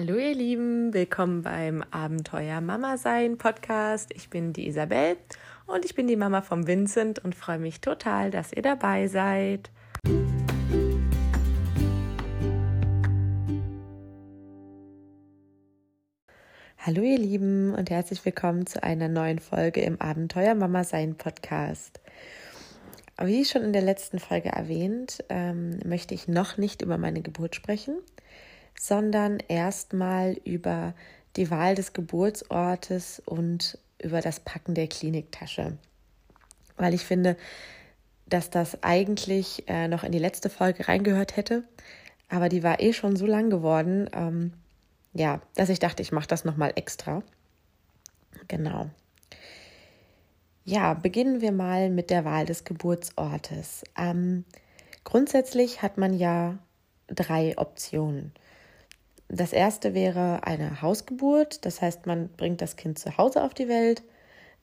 Hallo ihr Lieben, willkommen beim Abenteuer Mama Sein Podcast. Ich bin die Isabel und ich bin die Mama vom Vincent und freue mich total, dass ihr dabei seid. Hallo ihr Lieben und herzlich willkommen zu einer neuen Folge im Abenteuer Mama Sein Podcast. Wie schon in der letzten Folge erwähnt, ähm, möchte ich noch nicht über meine Geburt sprechen, sondern erstmal über die Wahl des Geburtsortes und über das Packen der Kliniktasche. Weil ich finde, dass das eigentlich äh, noch in die letzte Folge reingehört hätte, aber die war eh schon so lang geworden, ähm, ja, dass ich dachte, ich mache das nochmal extra. Genau. Ja, beginnen wir mal mit der Wahl des Geburtsortes. Ähm, grundsätzlich hat man ja drei Optionen. Das erste wäre eine Hausgeburt, das heißt, man bringt das Kind zu Hause auf die Welt.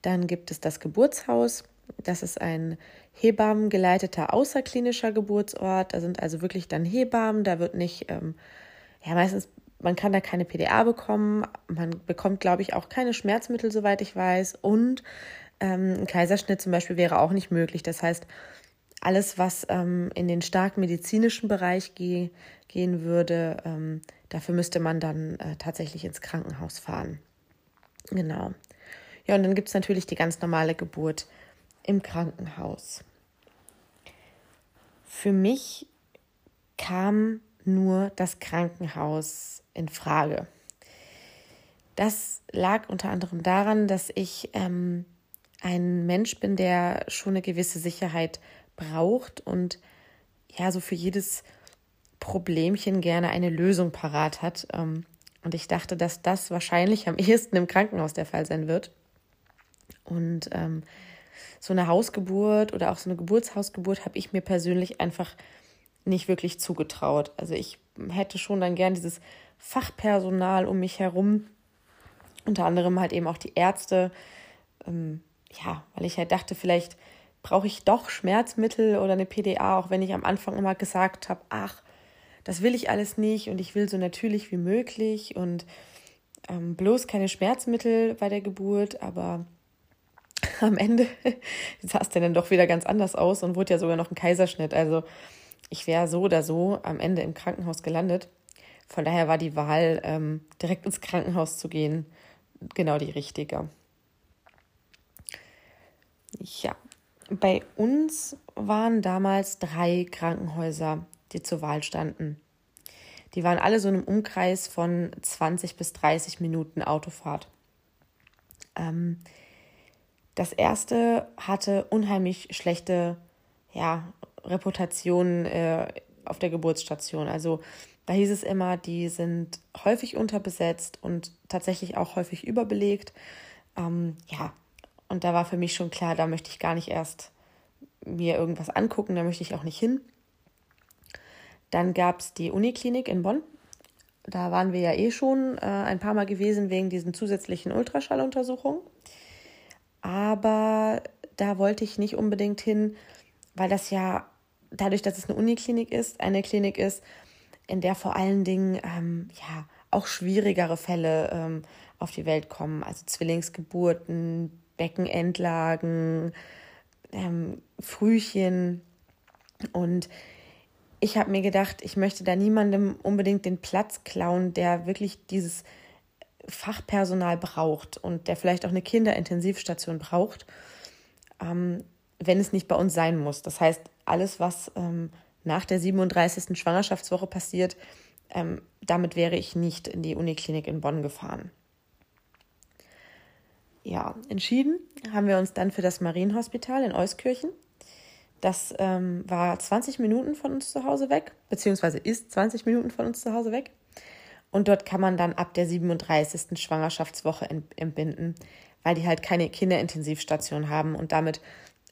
Dann gibt es das Geburtshaus, das ist ein hebammengeleiteter außerklinischer Geburtsort. Da sind also wirklich dann Hebammen, da wird nicht, ähm, ja, meistens, man kann da keine PDA bekommen, man bekommt, glaube ich, auch keine Schmerzmittel, soweit ich weiß. Und ähm, ein Kaiserschnitt zum Beispiel wäre auch nicht möglich. Das heißt, alles, was ähm, in den stark medizinischen Bereich ge gehen würde, ähm, dafür müsste man dann äh, tatsächlich ins Krankenhaus fahren. Genau. Ja, und dann gibt es natürlich die ganz normale Geburt im Krankenhaus. Für mich kam nur das Krankenhaus in Frage. Das lag unter anderem daran, dass ich ähm, ein Mensch bin, der schon eine gewisse Sicherheit braucht und ja, so für jedes Problemchen gerne eine Lösung parat hat. Ähm, und ich dachte, dass das wahrscheinlich am ehesten im Krankenhaus der Fall sein wird. Und ähm, so eine Hausgeburt oder auch so eine Geburtshausgeburt habe ich mir persönlich einfach nicht wirklich zugetraut. Also ich hätte schon dann gern dieses Fachpersonal um mich herum, unter anderem halt eben auch die Ärzte, ähm, ja, weil ich halt dachte, vielleicht brauche ich doch Schmerzmittel oder eine PDA, auch wenn ich am Anfang immer gesagt habe, ach, das will ich alles nicht und ich will so natürlich wie möglich und ähm, bloß keine Schmerzmittel bei der Geburt, aber am Ende sah es dann doch wieder ganz anders aus und wurde ja sogar noch ein Kaiserschnitt. Also ich wäre so oder so am Ende im Krankenhaus gelandet. Von daher war die Wahl, ähm, direkt ins Krankenhaus zu gehen, genau die richtige. Ja, bei uns waren damals drei Krankenhäuser, die zur Wahl standen. Die waren alle so in einem Umkreis von 20 bis 30 Minuten Autofahrt. Ähm, das erste hatte unheimlich schlechte ja, Reputation äh, auf der Geburtsstation. Also da hieß es immer, die sind häufig unterbesetzt und tatsächlich auch häufig überbelegt. Ähm, ja, und da war für mich schon klar, da möchte ich gar nicht erst mir irgendwas angucken, da möchte ich auch nicht hin. Dann gab es die Uniklinik in Bonn. Da waren wir ja eh schon äh, ein paar Mal gewesen wegen diesen zusätzlichen Ultraschalluntersuchungen. Aber da wollte ich nicht unbedingt hin, weil das ja dadurch, dass es eine Uniklinik ist, eine Klinik ist, in der vor allen Dingen ähm, ja auch schwierigere Fälle ähm, auf die Welt kommen, also Zwillingsgeburten, Beckenendlagen, ähm, Frühchen. Und ich habe mir gedacht, ich möchte da niemandem unbedingt den Platz klauen, der wirklich dieses Fachpersonal braucht und der vielleicht auch eine Kinderintensivstation braucht, ähm, wenn es nicht bei uns sein muss. Das heißt, alles, was ähm, nach der 37. Schwangerschaftswoche passiert, ähm, damit wäre ich nicht in die Uniklinik in Bonn gefahren ja, entschieden haben wir uns dann für das Marienhospital in Euskirchen. Das ähm, war 20 Minuten von uns zu Hause weg, beziehungsweise ist 20 Minuten von uns zu Hause weg. Und dort kann man dann ab der 37. Schwangerschaftswoche entbinden, weil die halt keine Kinderintensivstation haben und damit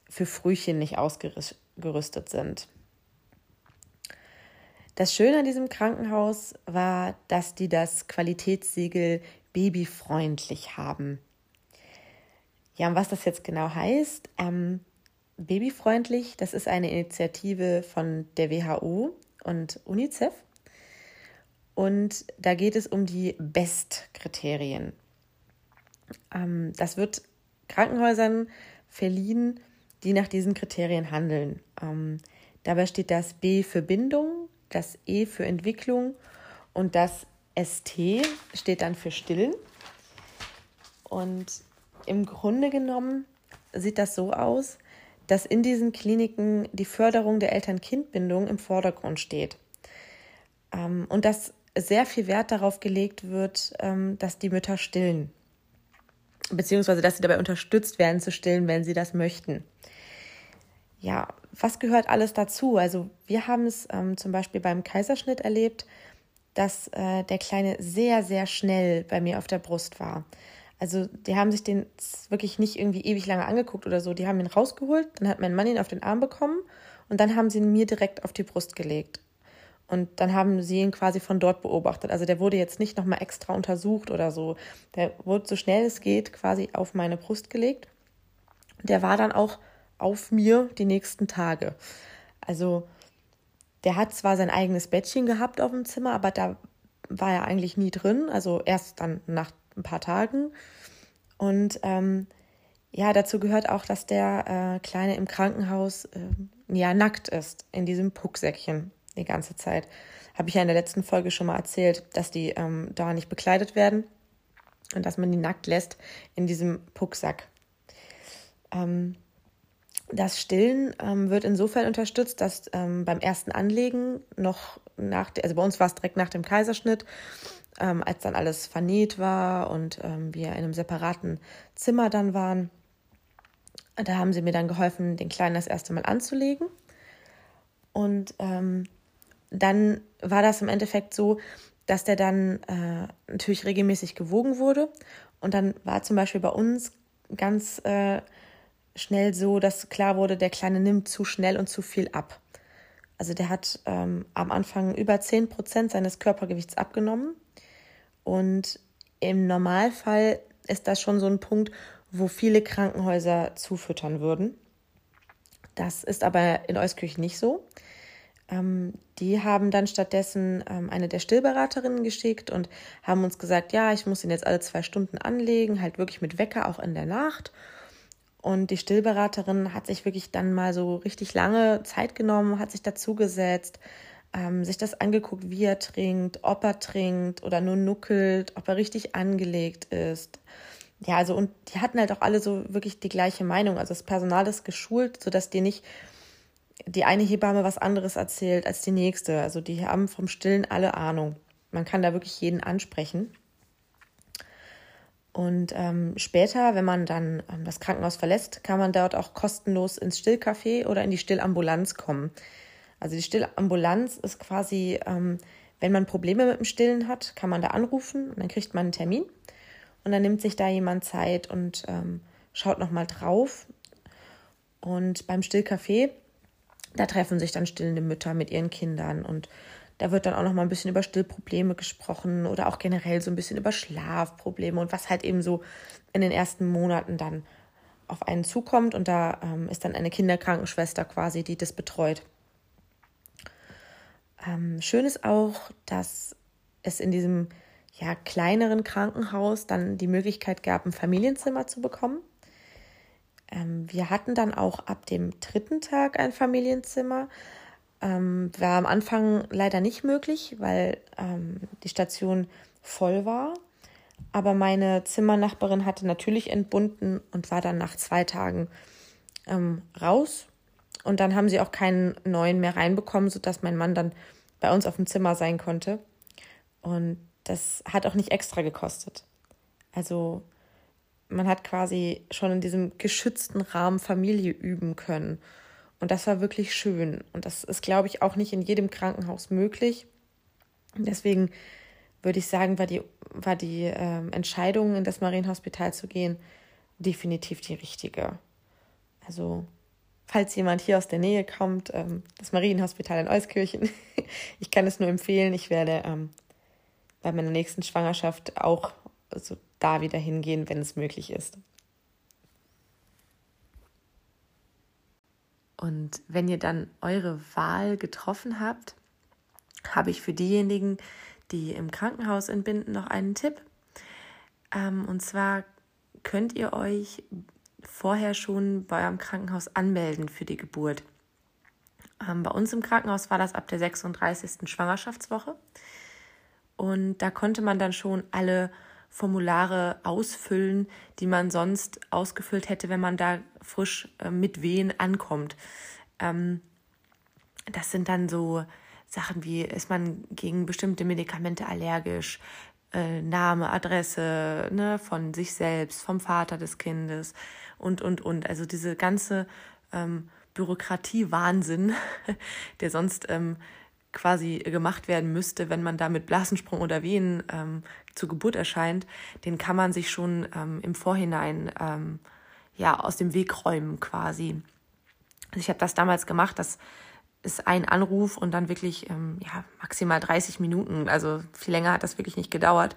für Frühchen nicht ausgerüstet sind. Das Schöne an diesem Krankenhaus war, dass die das Qualitätssiegel babyfreundlich haben. Ja, und was das jetzt genau heißt, ähm, Babyfreundlich, das ist eine Initiative von der WHO und UNICEF. Und da geht es um die Best-Kriterien. Ähm, das wird Krankenhäusern verliehen, die nach diesen Kriterien handeln. Ähm, dabei steht das B für Bindung, das E für Entwicklung und das ST steht dann für Stillen. Und im Grunde genommen sieht das so aus, dass in diesen Kliniken die Förderung der Eltern-Kind-Bindung im Vordergrund steht. Ähm, und dass sehr viel Wert darauf gelegt wird, ähm, dass die Mütter stillen. Beziehungsweise, dass sie dabei unterstützt werden zu stillen, wenn sie das möchten. Ja, was gehört alles dazu? Also, wir haben es ähm, zum Beispiel beim Kaiserschnitt erlebt, dass äh, der Kleine sehr, sehr schnell bei mir auf der Brust war. Also die haben sich den wirklich nicht irgendwie ewig lange angeguckt oder so. Die haben ihn rausgeholt, dann hat mein Mann ihn auf den Arm bekommen und dann haben sie ihn mir direkt auf die Brust gelegt. Und dann haben sie ihn quasi von dort beobachtet. Also der wurde jetzt nicht nochmal extra untersucht oder so. Der wurde so schnell es geht quasi auf meine Brust gelegt. Der war dann auch auf mir die nächsten Tage. Also der hat zwar sein eigenes Bettchen gehabt auf dem Zimmer, aber da war er eigentlich nie drin. Also erst dann nach ein paar Tagen. Und ähm, ja, dazu gehört auch, dass der äh, Kleine im Krankenhaus äh, ja nackt ist, in diesem Pucksäckchen die ganze Zeit. Habe ich ja in der letzten Folge schon mal erzählt, dass die ähm, da nicht bekleidet werden und dass man die nackt lässt in diesem Pucksack. Ähm, das Stillen ähm, wird insofern unterstützt, dass ähm, beim ersten Anlegen noch nach, also bei uns war es direkt nach dem Kaiserschnitt, ähm, als dann alles vernäht war und ähm, wir in einem separaten Zimmer dann waren. Da haben sie mir dann geholfen, den Kleinen das erste Mal anzulegen. Und ähm, dann war das im Endeffekt so, dass der dann äh, natürlich regelmäßig gewogen wurde. Und dann war zum Beispiel bei uns ganz äh, schnell so, dass klar wurde, der Kleine nimmt zu schnell und zu viel ab. Also der hat ähm, am Anfang über 10 Prozent seines Körpergewichts abgenommen. Und im Normalfall ist das schon so ein Punkt, wo viele Krankenhäuser zufüttern würden. Das ist aber in Euskirchen nicht so. Ähm, die haben dann stattdessen ähm, eine der Stillberaterinnen geschickt und haben uns gesagt, ja, ich muss ihn jetzt alle zwei Stunden anlegen, halt wirklich mit Wecker auch in der Nacht. Und die Stillberaterin hat sich wirklich dann mal so richtig lange Zeit genommen, hat sich dazugesetzt, ähm, sich das angeguckt, wie er trinkt, ob er trinkt oder nur nuckelt, ob er richtig angelegt ist. Ja, also und die hatten halt auch alle so wirklich die gleiche Meinung. Also das Personal ist geschult, sodass dir nicht die eine Hebamme was anderes erzählt als die nächste. Also die haben vom Stillen alle Ahnung. Man kann da wirklich jeden ansprechen. Und ähm, später, wenn man dann ähm, das Krankenhaus verlässt, kann man dort auch kostenlos ins Stillcafé oder in die Stillambulanz kommen. Also die Stillambulanz ist quasi, ähm, wenn man Probleme mit dem Stillen hat, kann man da anrufen und dann kriegt man einen Termin und dann nimmt sich da jemand Zeit und ähm, schaut nochmal drauf. Und beim Stillcafé, da treffen sich dann stillende Mütter mit ihren Kindern und da wird dann auch noch mal ein bisschen über Stillprobleme gesprochen oder auch generell so ein bisschen über Schlafprobleme und was halt eben so in den ersten Monaten dann auf einen zukommt. Und da ähm, ist dann eine Kinderkrankenschwester quasi, die das betreut. Ähm, schön ist auch, dass es in diesem ja, kleineren Krankenhaus dann die Möglichkeit gab, ein Familienzimmer zu bekommen. Ähm, wir hatten dann auch ab dem dritten Tag ein Familienzimmer. Ähm, war am Anfang leider nicht möglich, weil ähm, die Station voll war. Aber meine Zimmernachbarin hatte natürlich entbunden und war dann nach zwei Tagen ähm, raus und dann haben sie auch keinen neuen mehr reinbekommen, sodass mein Mann dann bei uns auf dem Zimmer sein konnte. Und das hat auch nicht extra gekostet. Also man hat quasi schon in diesem geschützten Rahmen Familie üben können. Und das war wirklich schön. Und das ist, glaube ich, auch nicht in jedem Krankenhaus möglich. Deswegen würde ich sagen, war die, war die äh, Entscheidung, in das Marienhospital zu gehen, definitiv die richtige. Also falls jemand hier aus der Nähe kommt, ähm, das Marienhospital in Euskirchen, ich kann es nur empfehlen. Ich werde ähm, bei meiner nächsten Schwangerschaft auch so da wieder hingehen, wenn es möglich ist. Und wenn ihr dann eure Wahl getroffen habt, habe ich für diejenigen, die im Krankenhaus entbinden, noch einen Tipp. Ähm, und zwar könnt ihr euch vorher schon bei eurem Krankenhaus anmelden für die Geburt. Ähm, bei uns im Krankenhaus war das ab der 36. Schwangerschaftswoche. Und da konnte man dann schon alle Formulare ausfüllen, die man sonst ausgefüllt hätte, wenn man da frisch äh, mit Wehen ankommt. Ähm, das sind dann so Sachen wie, ist man gegen bestimmte Medikamente allergisch, äh, Name, Adresse ne, von sich selbst, vom Vater des Kindes und, und, und. Also diese ganze ähm, Bürokratie-Wahnsinn, der sonst ähm, quasi gemacht werden müsste, wenn man da mit Blasensprung oder Wehen ähm, zur Geburt erscheint, den kann man sich schon ähm, im Vorhinein ähm, ja aus dem Weg räumen quasi. Also ich habe das damals gemacht, das ist ein Anruf und dann wirklich ähm, ja maximal 30 Minuten, also viel länger hat das wirklich nicht gedauert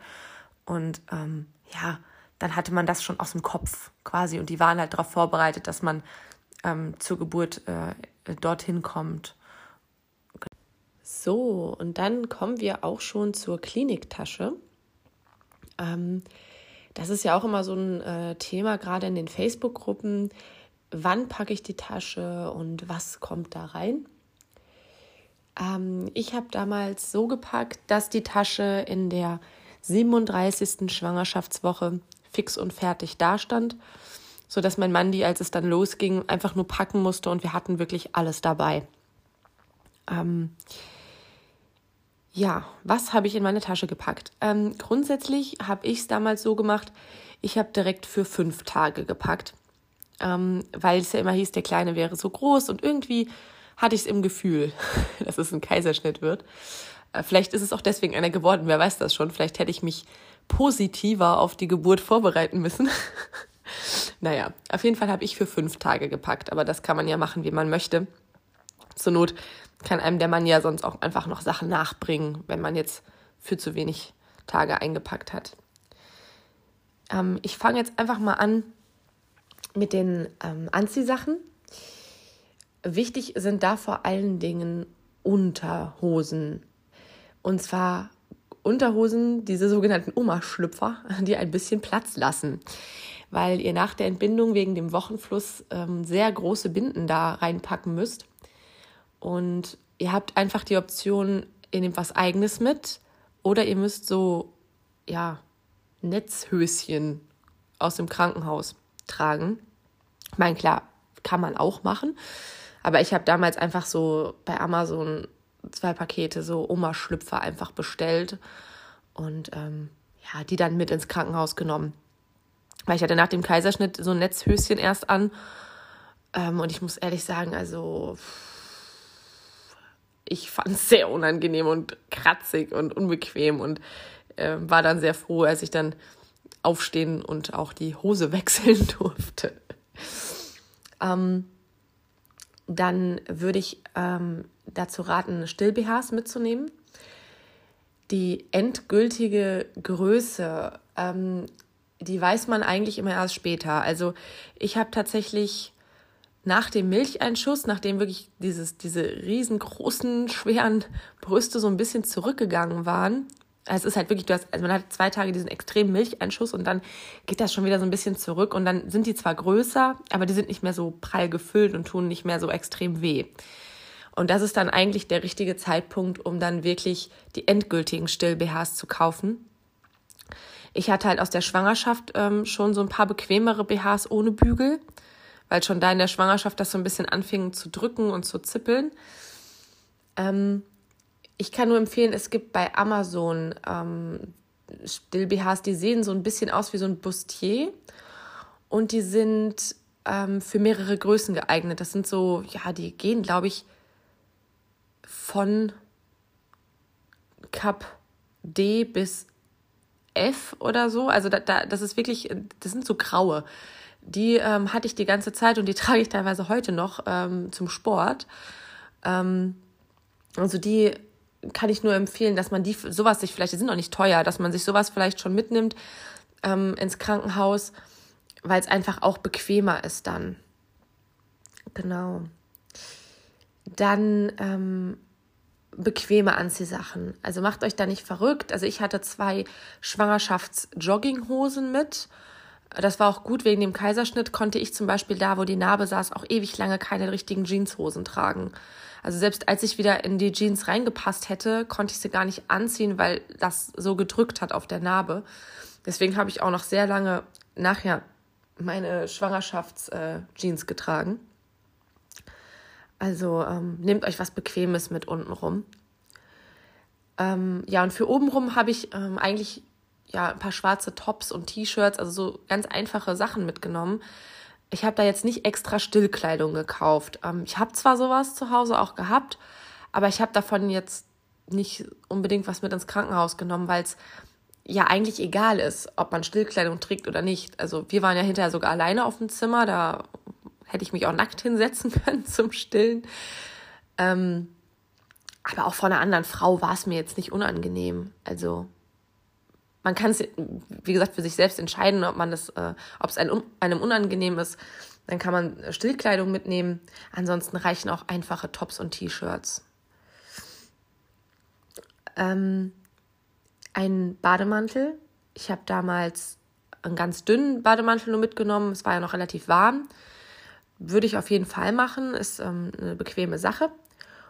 und ähm, ja dann hatte man das schon aus dem Kopf quasi und die waren halt darauf vorbereitet, dass man ähm, zur Geburt äh, dorthin kommt. So, und dann kommen wir auch schon zur Kliniktasche. Ähm, das ist ja auch immer so ein äh, Thema, gerade in den Facebook-Gruppen. Wann packe ich die Tasche und was kommt da rein? Ähm, ich habe damals so gepackt, dass die Tasche in der 37. Schwangerschaftswoche fix und fertig dastand, sodass mein Mann die, als es dann losging, einfach nur packen musste und wir hatten wirklich alles dabei. Ähm, ja, was habe ich in meine Tasche gepackt? Ähm, grundsätzlich habe ich es damals so gemacht, ich habe direkt für fünf Tage gepackt, ähm, weil es ja immer hieß, der Kleine wäre so groß und irgendwie hatte ich es im Gefühl, dass es ein Kaiserschnitt wird. Äh, vielleicht ist es auch deswegen einer geworden, wer weiß das schon. Vielleicht hätte ich mich positiver auf die Geburt vorbereiten müssen. naja, auf jeden Fall habe ich für fünf Tage gepackt, aber das kann man ja machen, wie man möchte. Zur Not kann einem der Mann ja sonst auch einfach noch Sachen nachbringen, wenn man jetzt für zu wenig Tage eingepackt hat. Ähm, ich fange jetzt einfach mal an mit den ähm, Anziehsachen. Wichtig sind da vor allen Dingen Unterhosen. Und zwar Unterhosen, diese sogenannten Oma-Schlüpfer, die ein bisschen Platz lassen, weil ihr nach der Entbindung wegen dem Wochenfluss ähm, sehr große Binden da reinpacken müsst. Und ihr habt einfach die Option, ihr nehmt was eigenes mit oder ihr müsst so, ja, Netzhöschen aus dem Krankenhaus tragen. Ich meine, klar, kann man auch machen. Aber ich habe damals einfach so bei Amazon zwei Pakete so Oma-Schlüpfer einfach bestellt und ähm, ja, die dann mit ins Krankenhaus genommen. Weil ich hatte nach dem Kaiserschnitt so ein Netzhöschen erst an. Ähm, und ich muss ehrlich sagen, also ich fand es sehr unangenehm und kratzig und unbequem und äh, war dann sehr froh, als ich dann aufstehen und auch die Hose wechseln durfte. Ähm, dann würde ich ähm, dazu raten, Still-BHs mitzunehmen. Die endgültige Größe, ähm, die weiß man eigentlich immer erst später. Also ich habe tatsächlich nach dem Milcheinschuss, nachdem wirklich dieses, diese riesengroßen, schweren Brüste so ein bisschen zurückgegangen waren, es ist halt wirklich, du hast, also man hat zwei Tage diesen extremen Milcheinschuss und dann geht das schon wieder so ein bisschen zurück und dann sind die zwar größer, aber die sind nicht mehr so prall gefüllt und tun nicht mehr so extrem weh. Und das ist dann eigentlich der richtige Zeitpunkt, um dann wirklich die endgültigen Still-BHs zu kaufen. Ich hatte halt aus der Schwangerschaft ähm, schon so ein paar bequemere BHs ohne Bügel weil schon da in der Schwangerschaft das so ein bisschen anfing zu drücken und zu zippeln. Ähm, ich kann nur empfehlen, es gibt bei Amazon ähm, Still-BHs, die sehen so ein bisschen aus wie so ein Bustier und die sind ähm, für mehrere Größen geeignet. Das sind so, ja, die gehen, glaube ich, von Cup D bis F oder so. Also da, da, das ist wirklich, das sind so graue die ähm, hatte ich die ganze Zeit und die trage ich teilweise heute noch ähm, zum Sport. Ähm, also die kann ich nur empfehlen, dass man die sowas sich vielleicht, die sind noch nicht teuer, dass man sich sowas vielleicht schon mitnimmt ähm, ins Krankenhaus, weil es einfach auch bequemer ist dann. Genau. Dann, ähm, bequeme Anziehsachen. Also macht euch da nicht verrückt. Also ich hatte zwei Schwangerschafts-Jogginghosen mit. Das war auch gut wegen dem Kaiserschnitt, konnte ich zum Beispiel da, wo die Narbe saß, auch ewig lange keine richtigen Jeanshosen tragen. Also selbst als ich wieder in die Jeans reingepasst hätte, konnte ich sie gar nicht anziehen, weil das so gedrückt hat auf der Narbe. Deswegen habe ich auch noch sehr lange nachher meine Schwangerschafts-Jeans äh, getragen. Also ähm, nehmt euch was Bequemes mit unten rum. Ähm, ja, und für obenrum habe ich ähm, eigentlich ja ein paar schwarze Tops und T-Shirts, also so ganz einfache Sachen mitgenommen. Ich habe da jetzt nicht extra Stillkleidung gekauft. Ähm, ich habe zwar sowas zu Hause auch gehabt, aber ich habe davon jetzt nicht unbedingt was mit ins Krankenhaus genommen, weil es ja eigentlich egal ist, ob man Stillkleidung trägt oder nicht. Also wir waren ja hinterher sogar alleine auf dem Zimmer, da hätte ich mich auch nackt hinsetzen können zum Stillen. Ähm, aber auch von einer anderen Frau war es mir jetzt nicht unangenehm. Also man kann es, wie gesagt, für sich selbst entscheiden, ob man das, äh, ob es einem, einem unangenehm ist. Dann kann man Stillkleidung mitnehmen. Ansonsten reichen auch einfache Tops und T-Shirts. Ähm, ein Bademantel. Ich habe damals einen ganz dünnen Bademantel nur mitgenommen. Es war ja noch relativ warm. Würde ich auf jeden Fall machen. Ist ähm, eine bequeme Sache.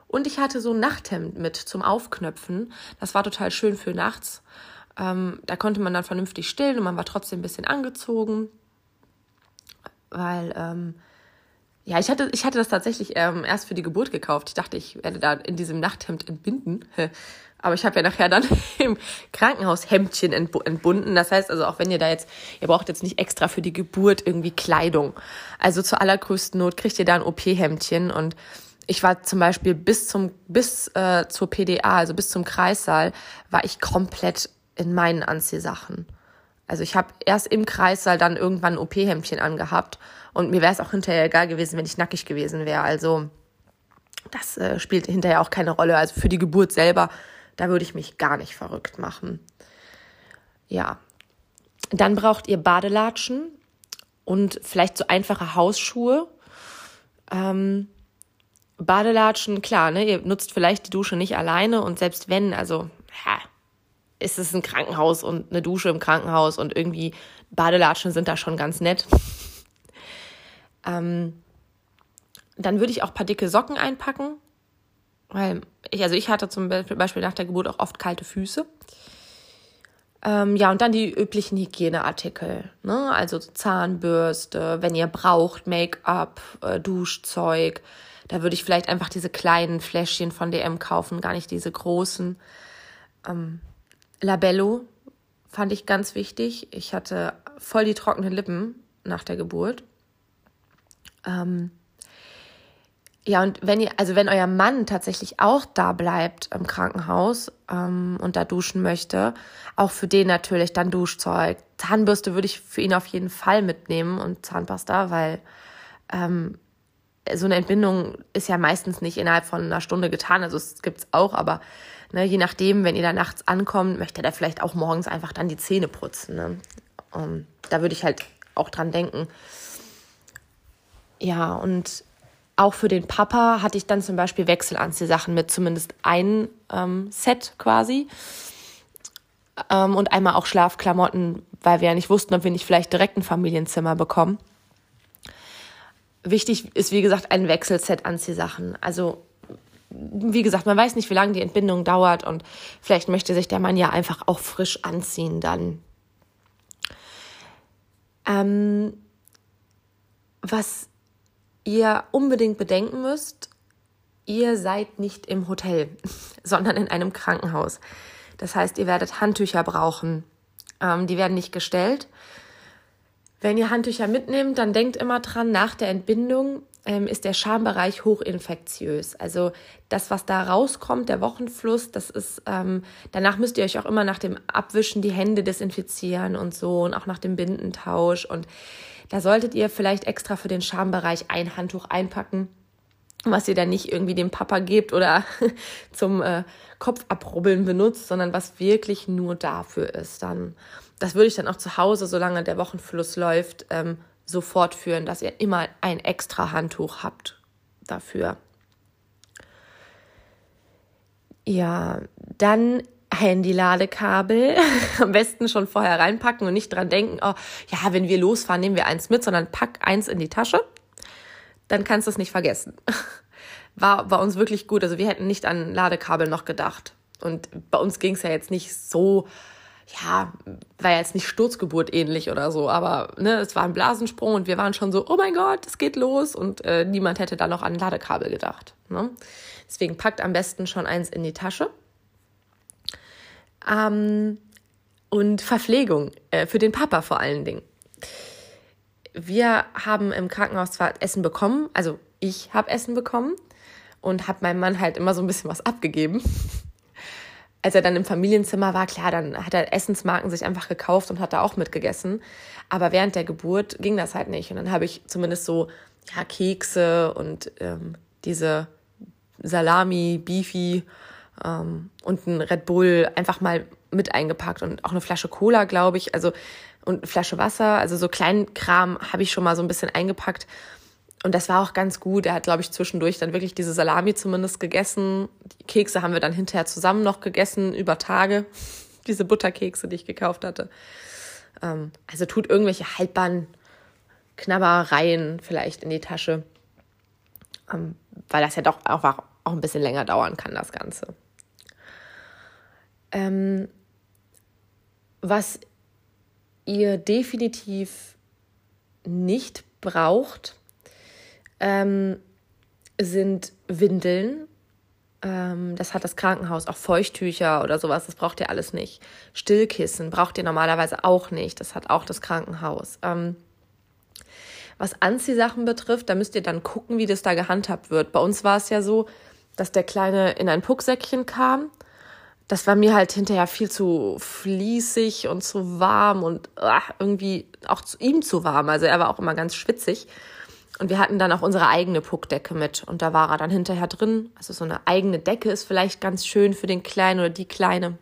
Und ich hatte so ein Nachthemd mit zum Aufknöpfen. Das war total schön für nachts. Ähm, da konnte man dann vernünftig stillen und man war trotzdem ein bisschen angezogen. Weil, ähm, ja, ich hatte, ich hatte das tatsächlich ähm, erst für die Geburt gekauft. Ich dachte, ich werde da in diesem Nachthemd entbinden. Aber ich habe ja nachher dann im Krankenhaus Hemdchen entbunden. Das heißt also, auch wenn ihr da jetzt, ihr braucht jetzt nicht extra für die Geburt irgendwie Kleidung. Also zur allergrößten Not kriegt ihr da ein OP-Hemdchen und ich war zum Beispiel bis zum bis äh, zur PDA, also bis zum Kreissaal, war ich komplett in meinen Anziehsachen. Also ich habe erst im Kreissaal dann irgendwann ein OP-Hemdchen angehabt und mir wäre es auch hinterher egal gewesen, wenn ich nackig gewesen wäre. Also das äh, spielt hinterher auch keine Rolle. Also für die Geburt selber da würde ich mich gar nicht verrückt machen. Ja. Dann braucht ihr Badelatschen und vielleicht so einfache Hausschuhe. Ähm, Badelatschen, klar, ne, ihr nutzt vielleicht die Dusche nicht alleine und selbst wenn, also, ja, ist es ein Krankenhaus und eine Dusche im Krankenhaus und irgendwie Badelatschen sind da schon ganz nett. ähm, dann würde ich auch ein paar dicke Socken einpacken, weil ich, also ich hatte zum Beispiel nach der Geburt auch oft kalte Füße. Ähm, ja, und dann die üblichen Hygieneartikel, ne? Also Zahnbürste, wenn ihr braucht, Make-up, äh, Duschzeug. Da würde ich vielleicht einfach diese kleinen Fläschchen von DM kaufen, gar nicht diese großen. Ähm, Labello fand ich ganz wichtig. Ich hatte voll die trockenen Lippen nach der Geburt. Ähm, ja, und wenn ihr, also wenn euer Mann tatsächlich auch da bleibt im Krankenhaus ähm, und da duschen möchte, auch für den natürlich dann Duschzeug. Zahnbürste würde ich für ihn auf jeden Fall mitnehmen und Zahnpasta, weil ähm, so eine Entbindung ist ja meistens nicht innerhalb von einer Stunde getan. Also es gibt's auch, aber ne, je nachdem, wenn ihr da nachts ankommt, möchte er vielleicht auch morgens einfach dann die Zähne putzen. Ne? Um, ähm, da würde ich halt auch dran denken. Ja, und auch für den Papa hatte ich dann zum Beispiel Wechselanziehsachen mit, zumindest ein ähm, Set quasi. Ähm, und einmal auch Schlafklamotten, weil wir ja nicht wussten, ob wir nicht vielleicht direkt ein Familienzimmer bekommen. Wichtig ist, wie gesagt, ein Wechselset Anziehsachen. Also, wie gesagt, man weiß nicht, wie lange die Entbindung dauert und vielleicht möchte sich der Mann ja einfach auch frisch anziehen dann. Ähm, was ihr unbedingt bedenken müsst, ihr seid nicht im Hotel, sondern in einem Krankenhaus. Das heißt, ihr werdet Handtücher brauchen. Ähm, die werden nicht gestellt. Wenn ihr Handtücher mitnehmt, dann denkt immer dran, nach der Entbindung ähm, ist der Schambereich hochinfektiös. Also das, was da rauskommt, der Wochenfluss, das ist, ähm, danach müsst ihr euch auch immer nach dem Abwischen die Hände desinfizieren und so und auch nach dem Bindentausch und da solltet ihr vielleicht extra für den Schambereich ein Handtuch einpacken, was ihr dann nicht irgendwie dem Papa gebt oder zum äh, Kopfabrubbeln benutzt, sondern was wirklich nur dafür ist. Dann, das würde ich dann auch zu Hause, solange der Wochenfluss läuft, ähm, so fortführen, dass ihr immer ein extra Handtuch habt dafür. Ja, dann Handy-Ladekabel am besten schon vorher reinpacken und nicht dran denken, oh, ja, wenn wir losfahren, nehmen wir eins mit, sondern pack eins in die Tasche. Dann kannst du es nicht vergessen. War bei uns wirklich gut. Also wir hätten nicht an Ladekabel noch gedacht. Und bei uns ging es ja jetzt nicht so, ja, war jetzt nicht Sturzgeburt ähnlich oder so, aber ne, es war ein Blasensprung und wir waren schon so, oh mein Gott, es geht los und äh, niemand hätte da noch an Ladekabel gedacht. Ne? Deswegen packt am besten schon eins in die Tasche. Ähm, und Verpflegung, äh, für den Papa vor allen Dingen. Wir haben im Krankenhaus zwar Essen bekommen, also ich habe Essen bekommen und habe meinem Mann halt immer so ein bisschen was abgegeben. Als er dann im Familienzimmer war, klar, dann hat er Essensmarken sich einfach gekauft und hat da auch mitgegessen. Aber während der Geburt ging das halt nicht. Und dann habe ich zumindest so ja, Kekse und ähm, diese Salami, Beefy ähm, und ein Red Bull einfach mal mit eingepackt und auch eine Flasche Cola, glaube ich, also und eine Flasche Wasser, also so kleinen Kram habe ich schon mal so ein bisschen eingepackt. Und das war auch ganz gut. Er hat, glaube ich, zwischendurch dann wirklich diese Salami zumindest gegessen. Die Kekse haben wir dann hinterher zusammen noch gegessen, über Tage. Diese Butterkekse, die ich gekauft hatte. Ähm, also tut irgendwelche haltbaren Knabbereien vielleicht in die Tasche. Ähm, weil das ja doch auch, auch ein bisschen länger dauern kann, das Ganze. Ähm, was ihr definitiv nicht braucht, ähm, sind Windeln. Ähm, das hat das Krankenhaus, auch Feuchttücher oder sowas, das braucht ihr alles nicht. Stillkissen braucht ihr normalerweise auch nicht, das hat auch das Krankenhaus. Ähm, was Anziehsachen betrifft, da müsst ihr dann gucken, wie das da gehandhabt wird. Bei uns war es ja so, dass der Kleine in ein Pucksäckchen kam. Das war mir halt hinterher viel zu fließig und zu warm und ach, irgendwie auch zu ihm zu warm. Also er war auch immer ganz schwitzig. Und wir hatten dann auch unsere eigene Puckdecke mit. Und da war er dann hinterher drin. Also so eine eigene Decke ist vielleicht ganz schön für den Kleinen oder die Kleine.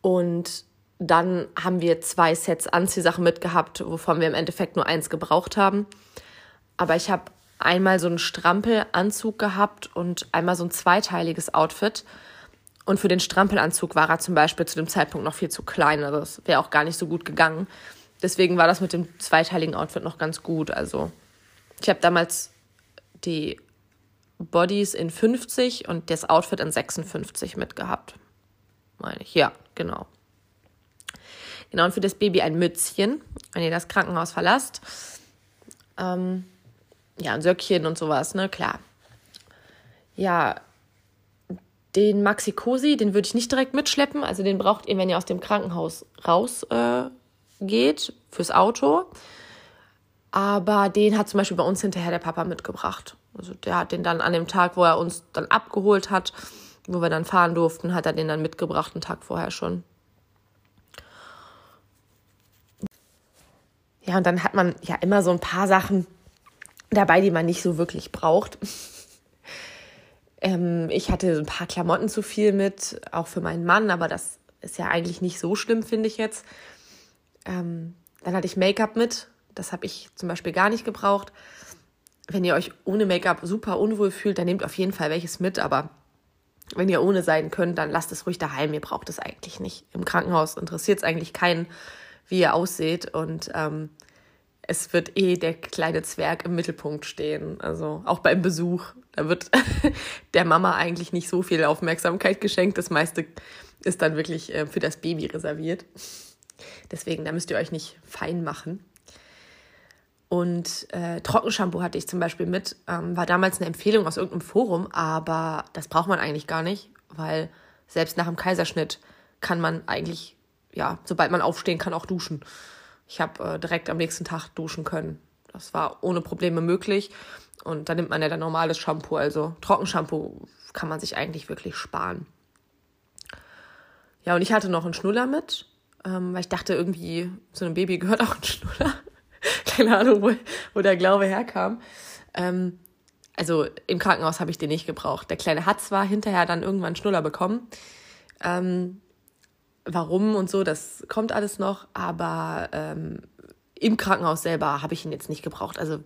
Und dann haben wir zwei Sets Anziehsachen mitgehabt, wovon wir im Endeffekt nur eins gebraucht haben. Aber ich habe einmal so einen Strampelanzug gehabt und einmal so ein zweiteiliges Outfit. Und für den Strampelanzug war er zum Beispiel zu dem Zeitpunkt noch viel zu klein. Also das wäre auch gar nicht so gut gegangen. Deswegen war das mit dem zweiteiligen Outfit noch ganz gut. Also ich habe damals die Bodies in 50 und das Outfit in 56 mitgehabt. Meine ich. Ja, genau. Genau, und für das Baby ein Mützchen, wenn ihr das Krankenhaus verlasst. Ähm, ja, ein Söckchen und sowas, ne, klar. Ja, den Maxi Cosi, den würde ich nicht direkt mitschleppen. Also den braucht ihr, wenn ihr aus dem Krankenhaus rausgeht äh, fürs Auto. Aber den hat zum Beispiel bei uns hinterher der Papa mitgebracht. Also der hat den dann an dem Tag, wo er uns dann abgeholt hat, wo wir dann fahren durften, hat er den dann mitgebracht, einen Tag vorher schon. Ja, und dann hat man ja immer so ein paar Sachen dabei, die man nicht so wirklich braucht. ähm, ich hatte ein paar Klamotten zu viel mit, auch für meinen Mann, aber das ist ja eigentlich nicht so schlimm, finde ich jetzt. Ähm, dann hatte ich Make-up mit. Das habe ich zum Beispiel gar nicht gebraucht. Wenn ihr euch ohne Make-up super unwohl fühlt, dann nehmt auf jeden Fall welches mit. Aber wenn ihr ohne sein könnt, dann lasst es ruhig daheim. Ihr braucht es eigentlich nicht. Im Krankenhaus interessiert es eigentlich keinen, wie ihr aussieht. Und ähm, es wird eh der kleine Zwerg im Mittelpunkt stehen. Also auch beim Besuch. Da wird der Mama eigentlich nicht so viel Aufmerksamkeit geschenkt. Das meiste ist dann wirklich äh, für das Baby reserviert. Deswegen, da müsst ihr euch nicht fein machen. Und äh, Trockenshampoo hatte ich zum Beispiel mit. Ähm, war damals eine Empfehlung aus irgendeinem Forum, aber das braucht man eigentlich gar nicht, weil selbst nach dem Kaiserschnitt kann man eigentlich ja, sobald man aufstehen kann, auch duschen. Ich habe äh, direkt am nächsten Tag duschen können. Das war ohne Probleme möglich. Und dann nimmt man ja dann normales Shampoo. Also Trockenshampoo kann man sich eigentlich wirklich sparen. Ja, und ich hatte noch einen Schnuller mit, ähm, weil ich dachte, irgendwie zu einem Baby gehört auch ein Schnuller. Keine Ahnung, wo, wo der Glaube herkam. Ähm, also im Krankenhaus habe ich den nicht gebraucht. Der Kleine hat zwar hinterher dann irgendwann Schnuller bekommen. Ähm, warum und so, das kommt alles noch, aber ähm, im Krankenhaus selber habe ich ihn jetzt nicht gebraucht. Also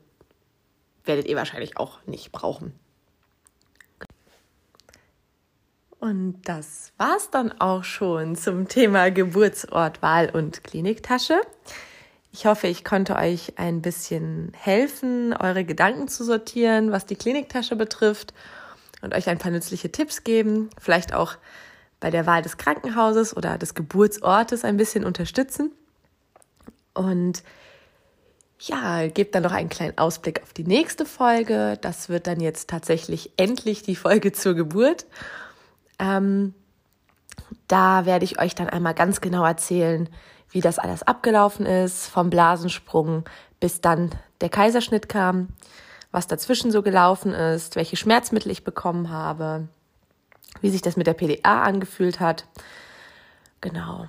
werdet ihr wahrscheinlich auch nicht brauchen. Und das war's dann auch schon zum Thema Geburtsortwahl und Kliniktasche. Ich hoffe, ich konnte euch ein bisschen helfen, eure Gedanken zu sortieren, was die Kliniktasche betrifft und euch ein paar nützliche Tipps geben, vielleicht auch bei der Wahl des Krankenhauses oder des Geburtsortes ein bisschen unterstützen. Und ja, gebt dann noch einen kleinen Ausblick auf die nächste Folge. Das wird dann jetzt tatsächlich endlich die Folge zur Geburt. Ähm, da werde ich euch dann einmal ganz genau erzählen, wie das alles abgelaufen ist, vom Blasensprung bis dann der Kaiserschnitt kam, was dazwischen so gelaufen ist, welche Schmerzmittel ich bekommen habe, wie sich das mit der PDA angefühlt hat. Genau.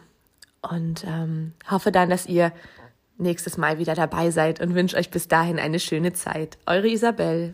Und ähm, hoffe dann, dass ihr nächstes Mal wieder dabei seid und wünsche euch bis dahin eine schöne Zeit. Eure Isabel.